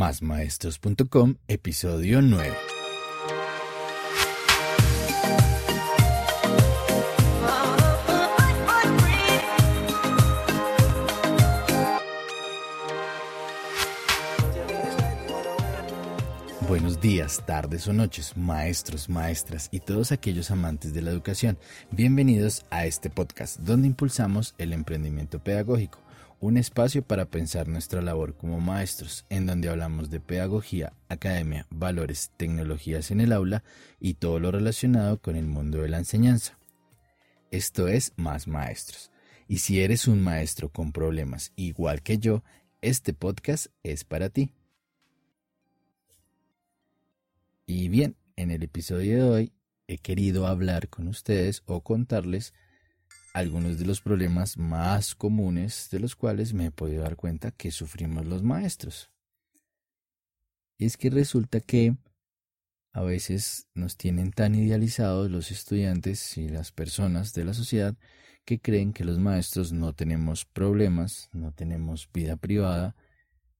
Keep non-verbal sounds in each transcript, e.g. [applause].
Másmaestros.com, episodio 9. Buenos días, tardes o noches, maestros, maestras y todos aquellos amantes de la educación. Bienvenidos a este podcast donde impulsamos el emprendimiento pedagógico, un espacio para pensar nuestra labor como maestros, en donde hablamos de pedagogía, academia, valores, tecnologías en el aula y todo lo relacionado con el mundo de la enseñanza. Esto es Más Maestros. Y si eres un maestro con problemas igual que yo, este podcast es para ti. Y bien, en el episodio de hoy he querido hablar con ustedes o contarles algunos de los problemas más comunes de los cuales me he podido dar cuenta que sufrimos los maestros. Y es que resulta que a veces nos tienen tan idealizados los estudiantes y las personas de la sociedad que creen que los maestros no tenemos problemas, no tenemos vida privada,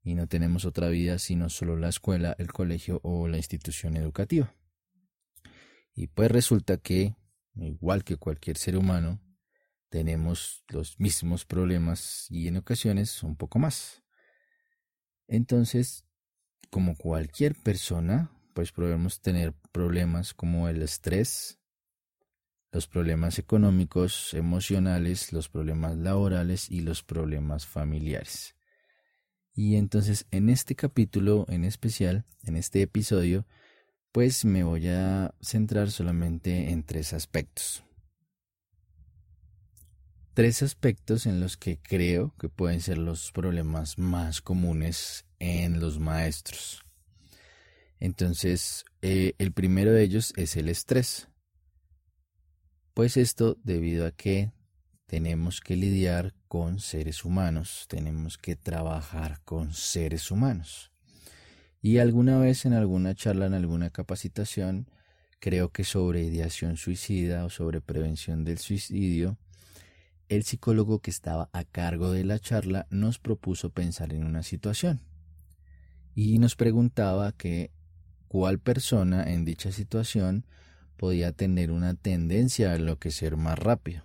y no tenemos otra vida sino solo la escuela, el colegio o la institución educativa. Y pues resulta que, igual que cualquier ser humano, tenemos los mismos problemas y en ocasiones un poco más. Entonces, como cualquier persona, pues podemos tener problemas como el estrés, los problemas económicos, emocionales, los problemas laborales y los problemas familiares. Y entonces en este capítulo en especial, en este episodio, pues me voy a centrar solamente en tres aspectos. Tres aspectos en los que creo que pueden ser los problemas más comunes en los maestros. Entonces, eh, el primero de ellos es el estrés. Pues esto debido a que tenemos que lidiar con seres humanos, tenemos que trabajar con seres humanos. Y alguna vez en alguna charla, en alguna capacitación, creo que sobre ideación suicida o sobre prevención del suicidio, el psicólogo que estaba a cargo de la charla nos propuso pensar en una situación y nos preguntaba que cuál persona en dicha situación podía tener una tendencia a enloquecer más rápido.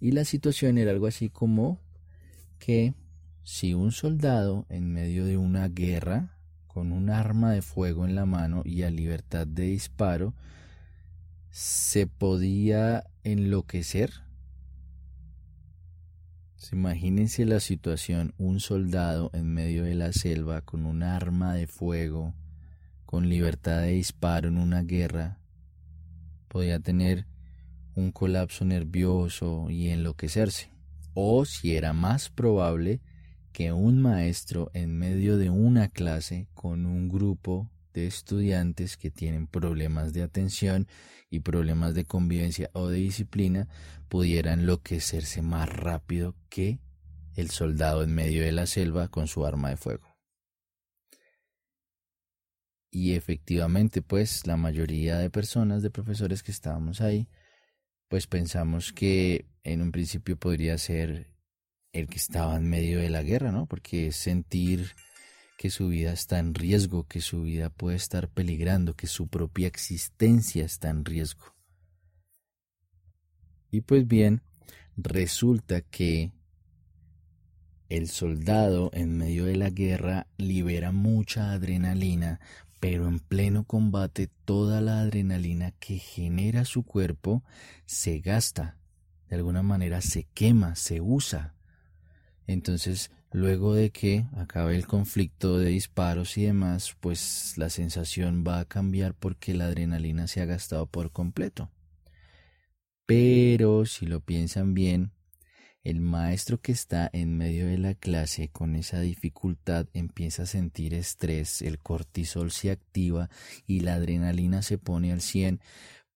Y la situación era algo así como que si un soldado en medio de una guerra, con un arma de fuego en la mano y a libertad de disparo, se podía enloquecer. Imagínense la situación, un soldado en medio de la selva con un arma de fuego, con libertad de disparo en una guerra, podía tener un colapso nervioso y enloquecerse. O si era más probable que un maestro en medio de una clase con un grupo de estudiantes que tienen problemas de atención y problemas de convivencia o de disciplina pudiera enloquecerse más rápido que el soldado en medio de la selva con su arma de fuego. Y efectivamente, pues la mayoría de personas, de profesores que estábamos ahí, pues pensamos que en un principio podría ser el que estaba en medio de la guerra, ¿no? Porque sentir que su vida está en riesgo, que su vida puede estar peligrando, que su propia existencia está en riesgo. Y pues bien, resulta que el soldado en medio de la guerra libera mucha adrenalina pero en pleno combate toda la adrenalina que genera su cuerpo se gasta, de alguna manera se quema, se usa. Entonces, luego de que acabe el conflicto de disparos y demás, pues la sensación va a cambiar porque la adrenalina se ha gastado por completo. Pero si lo piensan bien, el maestro que está en medio de la clase con esa dificultad empieza a sentir estrés, el cortisol se activa y la adrenalina se pone al 100,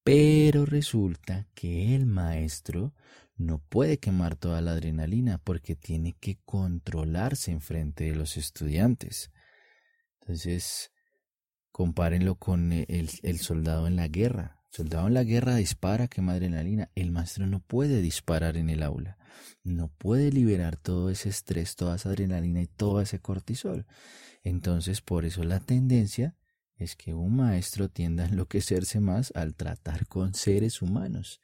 pero resulta que el maestro no puede quemar toda la adrenalina porque tiene que controlarse en frente de los estudiantes. Entonces, compárenlo con el, el soldado en la guerra. Soldado en la guerra dispara, quema adrenalina. El maestro no puede disparar en el aula. No puede liberar todo ese estrés, toda esa adrenalina y todo ese cortisol. Entonces, por eso la tendencia es que un maestro tienda a enloquecerse más al tratar con seres humanos.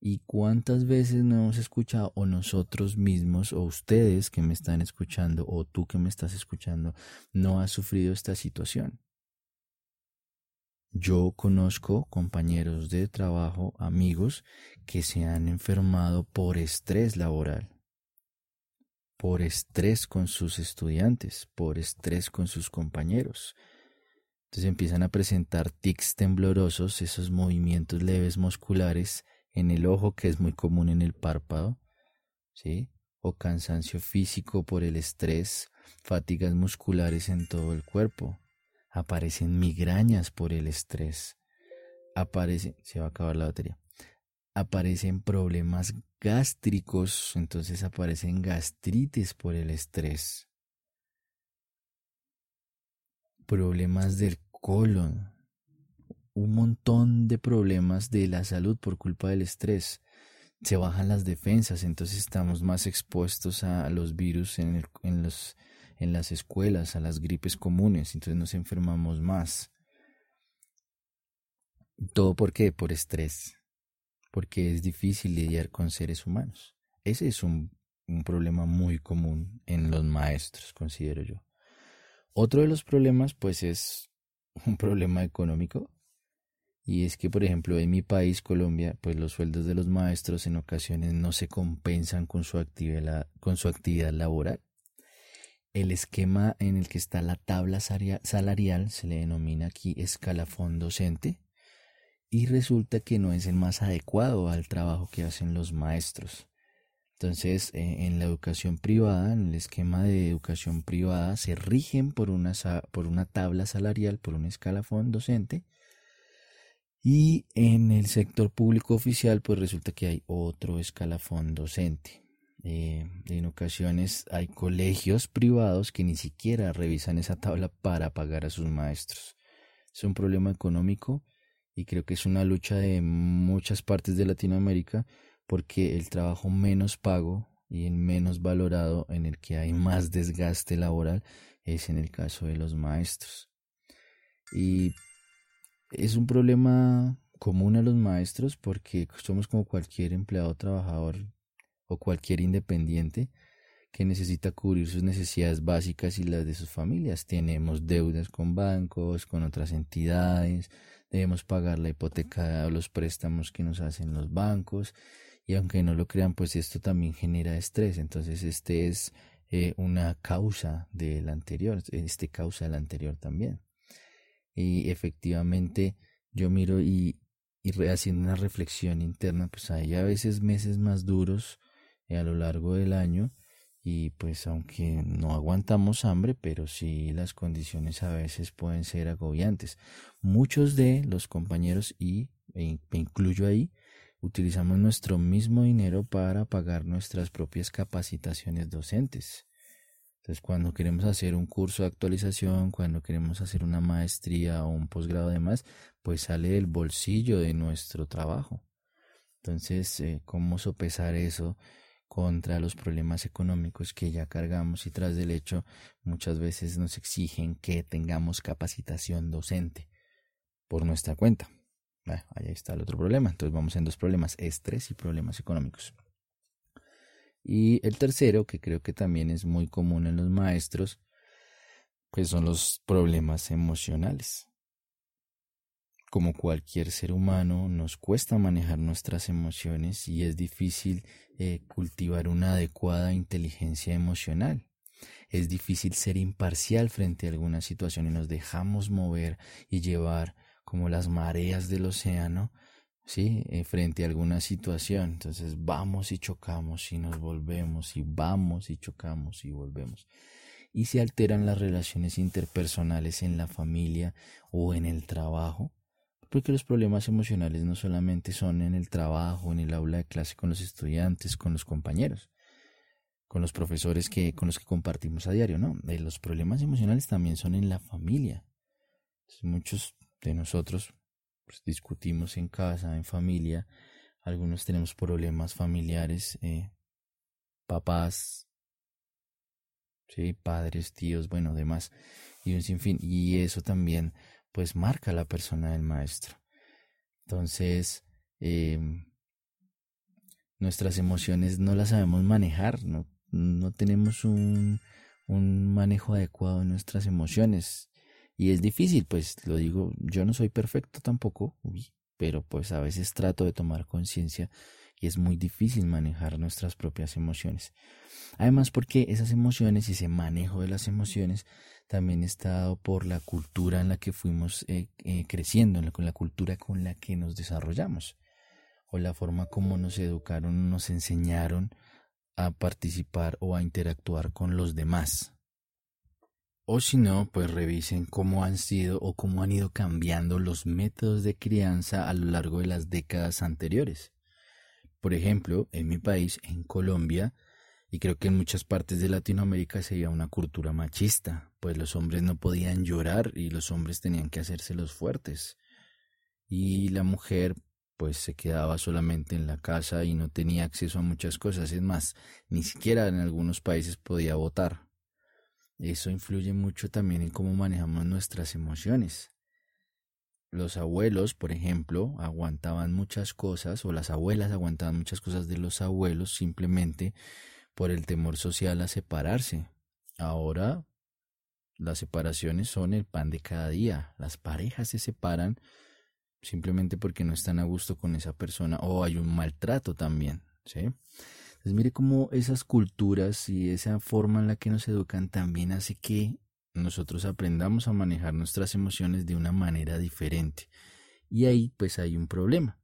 ¿Y cuántas veces no hemos escuchado, o nosotros mismos, o ustedes que me están escuchando, o tú que me estás escuchando, no has sufrido esta situación? Yo conozco compañeros de trabajo, amigos, que se han enfermado por estrés laboral, por estrés con sus estudiantes, por estrés con sus compañeros. Entonces empiezan a presentar tics temblorosos, esos movimientos leves musculares en el ojo, que es muy común en el párpado, ¿sí? O cansancio físico por el estrés, fatigas musculares en todo el cuerpo. Aparecen migrañas por el estrés. Aparece, se va a acabar la batería. Aparecen problemas gástricos, entonces aparecen gastritis por el estrés. Problemas del colon, un montón de problemas de la salud por culpa del estrés. Se bajan las defensas, entonces estamos más expuestos a los virus en, en, los, en las escuelas, a las gripes comunes, entonces nos enfermamos más. ¿Todo por qué? Por estrés, porque es difícil lidiar con seres humanos. Ese es un, un problema muy común en los maestros, considero yo. Otro de los problemas, pues, es [laughs] un problema económico y es que, por ejemplo, en mi país, Colombia, pues los sueldos de los maestros en ocasiones no se compensan con su actividad, con su actividad laboral. El esquema en el que está la tabla salarial se le denomina aquí escalafón docente y resulta que no es el más adecuado al trabajo que hacen los maestros. Entonces, eh, en la educación privada, en el esquema de educación privada, se rigen por una, por una tabla salarial, por un escalafón docente, y en el sector público oficial, pues resulta que hay otro escalafón docente. Eh, en ocasiones hay colegios privados que ni siquiera revisan esa tabla para pagar a sus maestros. Es un problema económico y creo que es una lucha de muchas partes de Latinoamérica porque el trabajo menos pago y el menos valorado en el que hay más desgaste laboral es en el caso de los maestros. Y es un problema común a los maestros porque somos como cualquier empleado trabajador o cualquier independiente que necesita cubrir sus necesidades básicas y las de sus familias. Tenemos deudas con bancos, con otras entidades, debemos pagar la hipoteca o los préstamos que nos hacen los bancos y aunque no lo crean, pues esto también genera estrés. Entonces este es eh, una causa del anterior, este causa del anterior también y efectivamente yo miro y, y haciendo una reflexión interna, pues hay a veces meses más duros eh, a lo largo del año y pues aunque no aguantamos hambre, pero sí las condiciones a veces pueden ser agobiantes. Muchos de los compañeros y e me incluyo ahí, utilizamos nuestro mismo dinero para pagar nuestras propias capacitaciones docentes. Entonces, cuando queremos hacer un curso de actualización, cuando queremos hacer una maestría o un posgrado además, pues sale del bolsillo de nuestro trabajo. Entonces, eh, ¿cómo sopesar eso contra los problemas económicos que ya cargamos y tras del hecho muchas veces nos exigen que tengamos capacitación docente por nuestra cuenta? Ahí está el otro problema. Entonces vamos en dos problemas, estrés y problemas económicos. Y el tercero, que creo que también es muy común en los maestros, pues son los problemas emocionales. Como cualquier ser humano, nos cuesta manejar nuestras emociones y es difícil eh, cultivar una adecuada inteligencia emocional. Es difícil ser imparcial frente a alguna situación y nos dejamos mover y llevar como las mareas del océano ¿sí? Eh, frente a alguna situación. Entonces vamos y chocamos y nos volvemos y vamos y chocamos y volvemos. Y se alteran las relaciones interpersonales en la familia o en el trabajo, porque los problemas emocionales no solamente son en el trabajo, en el aula de clase con los estudiantes, con los compañeros, con los profesores que, con los que compartimos a diario, ¿no? Eh, los problemas emocionales también son en la familia. muchos de nosotros pues, discutimos en casa, en familia, algunos tenemos problemas familiares, eh, papás, ¿sí? padres, tíos, bueno, demás, y un sinfín. Y eso también, pues, marca la persona del maestro. Entonces, em, nuestras emociones no las sabemos manejar, no, no tenemos un, un manejo adecuado de nuestras emociones. Y es difícil, pues lo digo, yo no soy perfecto tampoco, pero pues a veces trato de tomar conciencia y es muy difícil manejar nuestras propias emociones. Además porque esas emociones y ese manejo de las emociones también está dado por la cultura en la que fuimos eh, eh, creciendo, con la cultura con la que nos desarrollamos o la forma como nos educaron, nos enseñaron a participar o a interactuar con los demás. O si no, pues revisen cómo han sido o cómo han ido cambiando los métodos de crianza a lo largo de las décadas anteriores. Por ejemplo, en mi país, en Colombia, y creo que en muchas partes de Latinoamérica se veía una cultura machista, pues los hombres no podían llorar y los hombres tenían que hacerse los fuertes. Y la mujer pues se quedaba solamente en la casa y no tenía acceso a muchas cosas. Es más, ni siquiera en algunos países podía votar. Eso influye mucho también en cómo manejamos nuestras emociones. Los abuelos, por ejemplo, aguantaban muchas cosas, o las abuelas aguantaban muchas cosas de los abuelos simplemente por el temor social a separarse. Ahora las separaciones son el pan de cada día. Las parejas se separan simplemente porque no están a gusto con esa persona o hay un maltrato también, ¿sí? Entonces mire cómo esas culturas y esa forma en la que nos educan también hace que nosotros aprendamos a manejar nuestras emociones de una manera diferente. Y ahí pues hay un problema.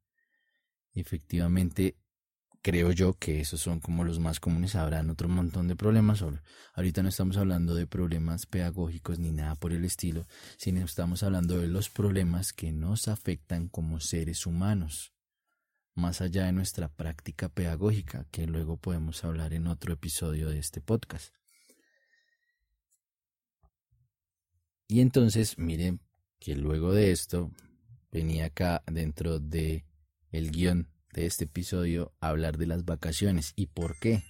Efectivamente, creo yo que esos son como los más comunes. Habrán otro montón de problemas. Ahorita no estamos hablando de problemas pedagógicos ni nada por el estilo, sino estamos hablando de los problemas que nos afectan como seres humanos, más allá de nuestra práctica pedagógica, que luego podemos hablar en otro episodio de este podcast. Y entonces, miren que luego de esto venía acá dentro de el guion de este episodio hablar de las vacaciones. ¿Y por qué?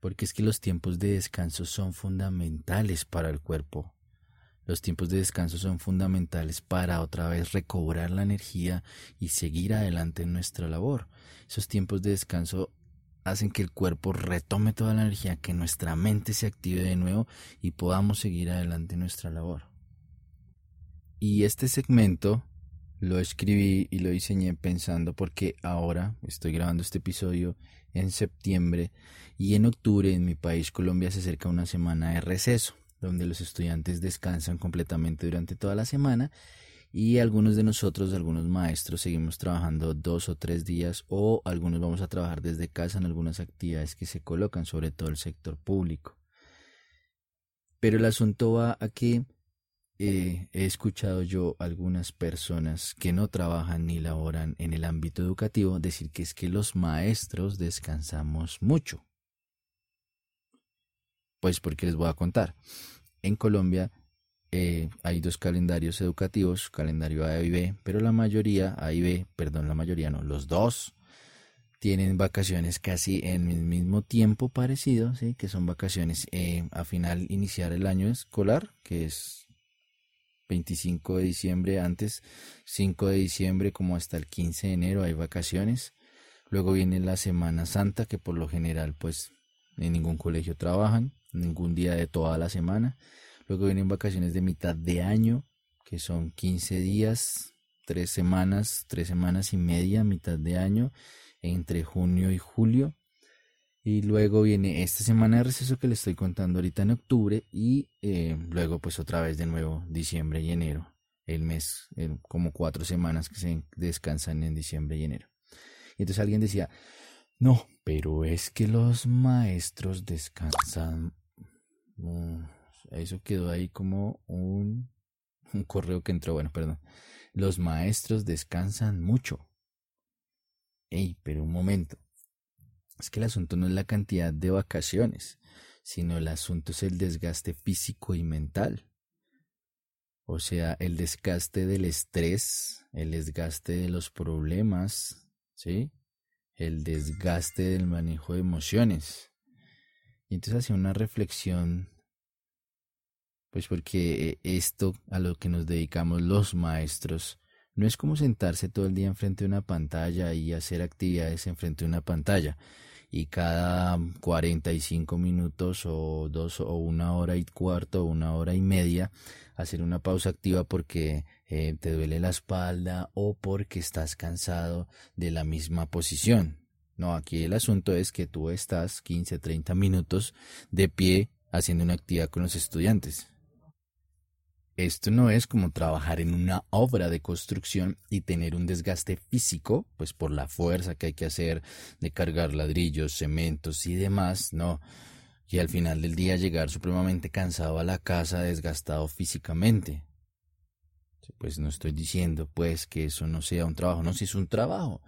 Porque es que los tiempos de descanso son fundamentales para el cuerpo. Los tiempos de descanso son fundamentales para otra vez recobrar la energía y seguir adelante en nuestra labor. Esos tiempos de descanso hacen que el cuerpo retome toda la energía, que nuestra mente se active de nuevo y podamos seguir adelante en nuestra labor. Y este segmento lo escribí y lo diseñé pensando porque ahora estoy grabando este episodio en septiembre y en octubre en mi país Colombia se acerca una semana de receso donde los estudiantes descansan completamente durante toda la semana y algunos de nosotros, algunos maestros, seguimos trabajando dos o tres días o algunos vamos a trabajar desde casa en algunas actividades que se colocan, sobre todo el sector público. Pero el asunto va a que he escuchado yo algunas personas que no trabajan ni laboran en el ámbito educativo decir que es que los maestros descansamos mucho. Pues porque les voy a contar. En Colombia eh, hay dos calendarios educativos, calendario A y B, pero la mayoría, A y B, perdón, la mayoría no, los dos tienen vacaciones casi en el mismo tiempo parecido, ¿sí? que son vacaciones eh, a final iniciar el año escolar, que es 25 de diciembre, antes 5 de diciembre como hasta el 15 de enero hay vacaciones. Luego viene la Semana Santa, que por lo general pues en ningún colegio trabajan, ningún día de toda la semana. Luego vienen vacaciones de mitad de año, que son 15 días, 3 semanas, 3 semanas y media, mitad de año, entre junio y julio. Y luego viene esta semana de receso que le estoy contando ahorita en octubre y eh, luego pues otra vez de nuevo diciembre y enero. El mes, como cuatro semanas que se descansan en diciembre y enero. Y entonces alguien decía, no, pero es que los maestros descansan. Eso quedó ahí como un, un correo que entró, bueno, perdón. Los maestros descansan mucho. Ey, pero un momento es que el asunto no es la cantidad de vacaciones, sino el asunto es el desgaste físico y mental. O sea, el desgaste del estrés, el desgaste de los problemas, ¿sí? El desgaste del manejo de emociones. Y entonces hacía una reflexión, pues porque esto a lo que nos dedicamos los maestros no es como sentarse todo el día enfrente de una pantalla y hacer actividades enfrente de una pantalla y cada 45 minutos o dos o una hora y cuarto o una hora y media hacer una pausa activa porque eh, te duele la espalda o porque estás cansado de la misma posición. No, aquí el asunto es que tú estás 15, 30 minutos de pie haciendo una actividad con los estudiantes. Esto no es como trabajar en una obra de construcción y tener un desgaste físico, pues por la fuerza que hay que hacer de cargar ladrillos, cementos y demás, no. Y al final del día llegar supremamente cansado a la casa, desgastado físicamente. Pues no estoy diciendo pues que eso no sea un trabajo, no, si es un trabajo,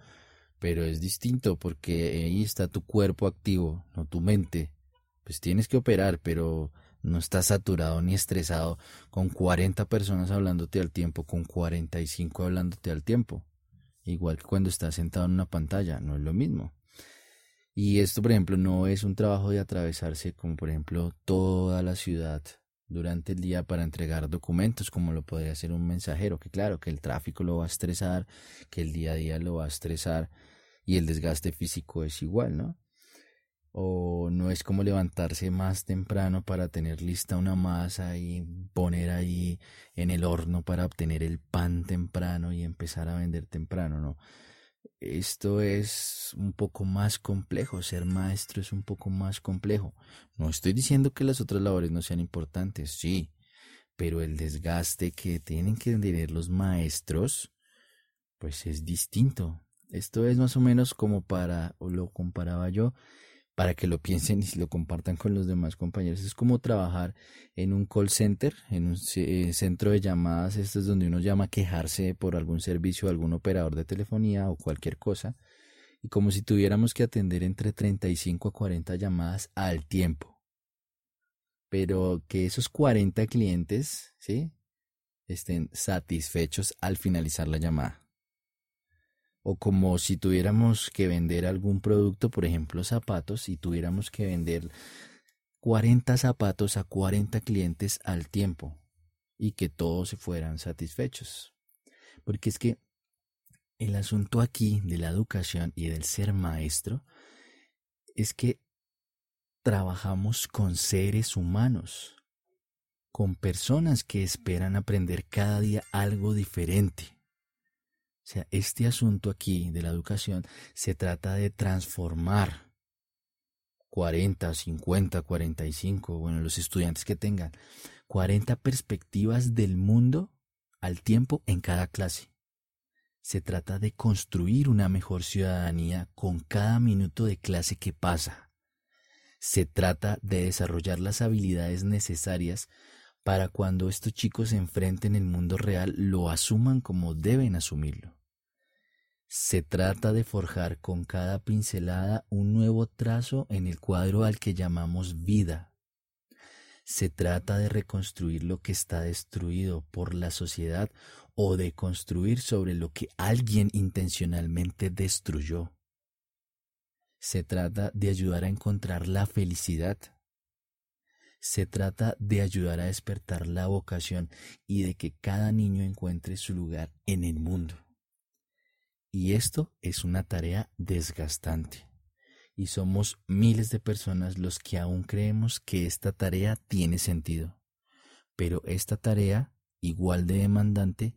pero es distinto porque ahí está tu cuerpo activo, no tu mente. Pues tienes que operar, pero no estás saturado ni estresado con 40 personas hablándote al tiempo, con 45 hablándote al tiempo. Igual que cuando estás sentado en una pantalla, no es lo mismo. Y esto, por ejemplo, no es un trabajo de atravesarse como, por ejemplo, toda la ciudad durante el día para entregar documentos, como lo podría hacer un mensajero, que claro, que el tráfico lo va a estresar, que el día a día lo va a estresar y el desgaste físico es igual, ¿no? o no es como levantarse más temprano para tener lista una masa y poner ahí en el horno para obtener el pan temprano y empezar a vender temprano, no. Esto es un poco más complejo, ser maestro es un poco más complejo. No estoy diciendo que las otras labores no sean importantes, sí, pero el desgaste que tienen que tener los maestros, pues es distinto. Esto es más o menos como para, o lo comparaba yo, para que lo piensen y lo compartan con los demás compañeros. Es como trabajar en un call center, en un eh, centro de llamadas, esto es donde uno llama a quejarse por algún servicio, algún operador de telefonía o cualquier cosa, y como si tuviéramos que atender entre 35 a 40 llamadas al tiempo. Pero que esos 40 clientes, ¿sí? estén satisfechos al finalizar la llamada o como si tuviéramos que vender algún producto, por ejemplo zapatos, y tuviéramos que vender 40 zapatos a 40 clientes al tiempo y que todos se fueran satisfechos. Porque es que el asunto aquí de la educación y del ser maestro es que trabajamos con seres humanos, con personas que esperan aprender cada día algo diferente o sea, este asunto aquí de la educación se trata de transformar 40, 50, 45, bueno, los estudiantes que tengan 40 perspectivas del mundo al tiempo en cada clase. Se trata de construir una mejor ciudadanía con cada minuto de clase que pasa. Se trata de desarrollar las habilidades necesarias para cuando estos chicos se enfrenten el mundo real lo asuman como deben asumirlo. Se trata de forjar con cada pincelada un nuevo trazo en el cuadro al que llamamos vida. Se trata de reconstruir lo que está destruido por la sociedad o de construir sobre lo que alguien intencionalmente destruyó. Se trata de ayudar a encontrar la felicidad se trata de ayudar a despertar la vocación y de que cada niño encuentre su lugar en el mundo. Y esto es una tarea desgastante. Y somos miles de personas los que aún creemos que esta tarea tiene sentido. Pero esta tarea, igual de demandante,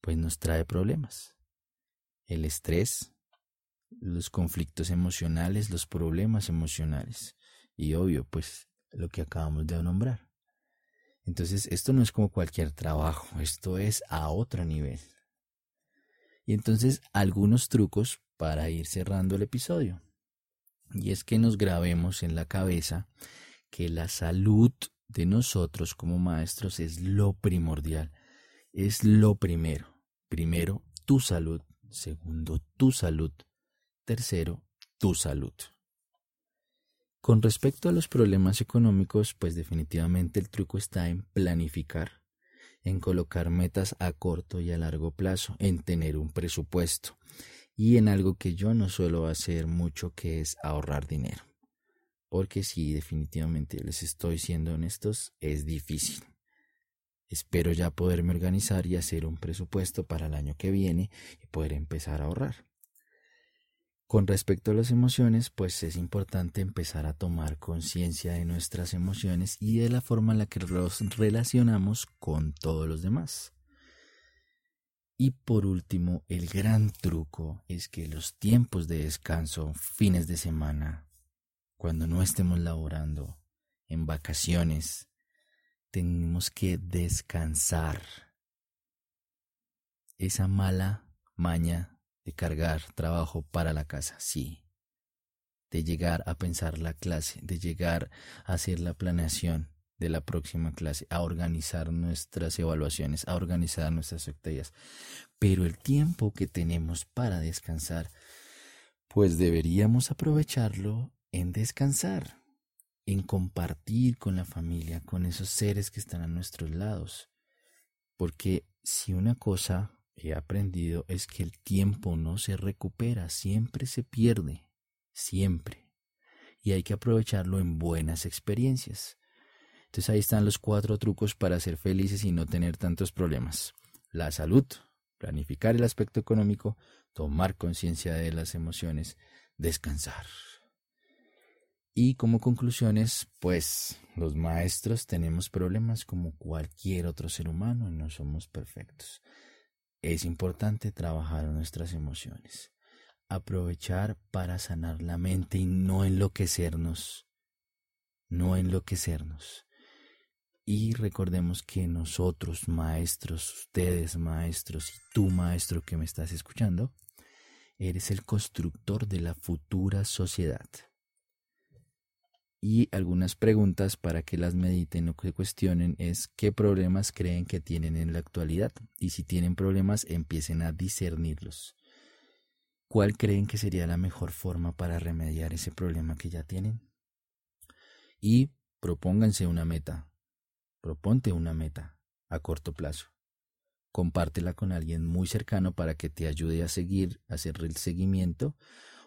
pues nos trae problemas. El estrés, los conflictos emocionales, los problemas emocionales. Y obvio, pues lo que acabamos de nombrar. Entonces, esto no es como cualquier trabajo, esto es a otro nivel. Y entonces, algunos trucos para ir cerrando el episodio. Y es que nos grabemos en la cabeza que la salud de nosotros como maestros es lo primordial, es lo primero. Primero, tu salud. Segundo, tu salud. Tercero, tu salud. Con respecto a los problemas económicos, pues definitivamente el truco está en planificar en colocar metas a corto y a largo plazo, en tener un presupuesto y en algo que yo no suelo hacer mucho que es ahorrar dinero. Porque si definitivamente les estoy siendo honestos, es difícil. Espero ya poderme organizar y hacer un presupuesto para el año que viene y poder empezar a ahorrar. Con respecto a las emociones, pues es importante empezar a tomar conciencia de nuestras emociones y de la forma en la que los relacionamos con todos los demás. Y por último, el gran truco es que los tiempos de descanso, fines de semana, cuando no estemos laborando, en vacaciones, tenemos que descansar. Esa mala maña de cargar trabajo para la casa, sí. De llegar a pensar la clase, de llegar a hacer la planeación de la próxima clase, a organizar nuestras evaluaciones, a organizar nuestras actividades. Pero el tiempo que tenemos para descansar, pues deberíamos aprovecharlo en descansar, en compartir con la familia, con esos seres que están a nuestros lados. Porque si una cosa he aprendido es que el tiempo no se recupera, siempre se pierde, siempre. Y hay que aprovecharlo en buenas experiencias. Entonces ahí están los cuatro trucos para ser felices y no tener tantos problemas. La salud, planificar el aspecto económico, tomar conciencia de las emociones, descansar. Y como conclusiones, pues los maestros tenemos problemas como cualquier otro ser humano y no somos perfectos. Es importante trabajar nuestras emociones, aprovechar para sanar la mente y no enloquecernos, no enloquecernos. Y recordemos que nosotros, maestros, ustedes, maestros, y tú, maestro que me estás escuchando, eres el constructor de la futura sociedad y algunas preguntas para que las mediten o que cuestionen es qué problemas creen que tienen en la actualidad y si tienen problemas empiecen a discernirlos. ¿Cuál creen que sería la mejor forma para remediar ese problema que ya tienen? Y propónganse una meta. Proponte una meta a corto plazo. Compártela con alguien muy cercano para que te ayude a seguir, a hacer el seguimiento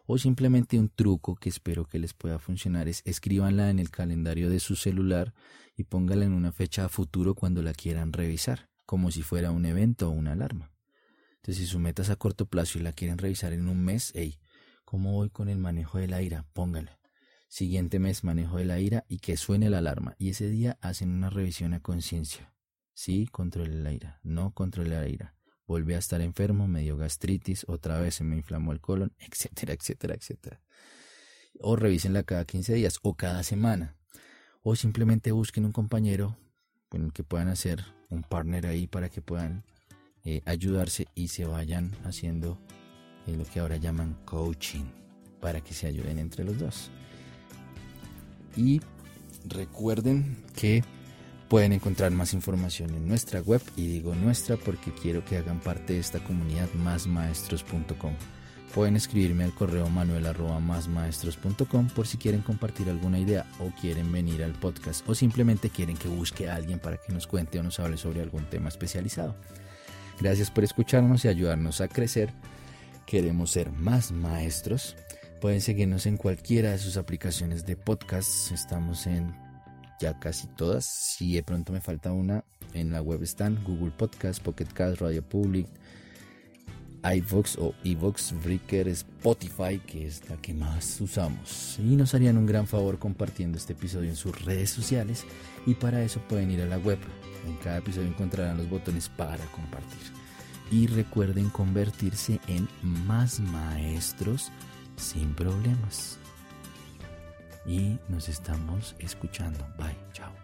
o simplemente un truco que espero que les pueda funcionar es escríbanla en el calendario de su celular y póngala en una fecha a futuro cuando la quieran revisar, como si fuera un evento o una alarma. Entonces, si su meta a corto plazo y la quieren revisar en un mes, hey, ¿cómo voy con el manejo de la ira? Póngala. Siguiente mes, manejo de la ira y que suene la alarma. Y ese día hacen una revisión a conciencia. Sí, controle la ira, no controle la ira volví a estar enfermo, me dio gastritis, otra vez se me inflamó el colon, [laughs] etcétera, etcétera, etcétera. O revísenla cada 15 días o cada semana. O simplemente busquen un compañero con el que puedan hacer un partner ahí para que puedan eh, ayudarse y se vayan haciendo eh, lo que ahora llaman coaching para que se ayuden entre los dos. Y recuerden que Pueden encontrar más información en nuestra web y digo nuestra porque quiero que hagan parte de esta comunidad másmaestros.com. Pueden escribirme al correo manuel másmaestros.com por si quieren compartir alguna idea o quieren venir al podcast o simplemente quieren que busque a alguien para que nos cuente o nos hable sobre algún tema especializado. Gracias por escucharnos y ayudarnos a crecer. Queremos ser más maestros. Pueden seguirnos en cualquiera de sus aplicaciones de podcast. Estamos en ya casi todas. Si de pronto me falta una, en la web están Google Podcast, Pocket Cast, Radio Public, iVox o iVox Breaker, Spotify, que es la que más usamos. Y nos harían un gran favor compartiendo este episodio en sus redes sociales y para eso pueden ir a la web. En cada episodio encontrarán los botones para compartir. Y recuerden convertirse en más maestros sin problemas y nos estamos escuchando. Bye, chao.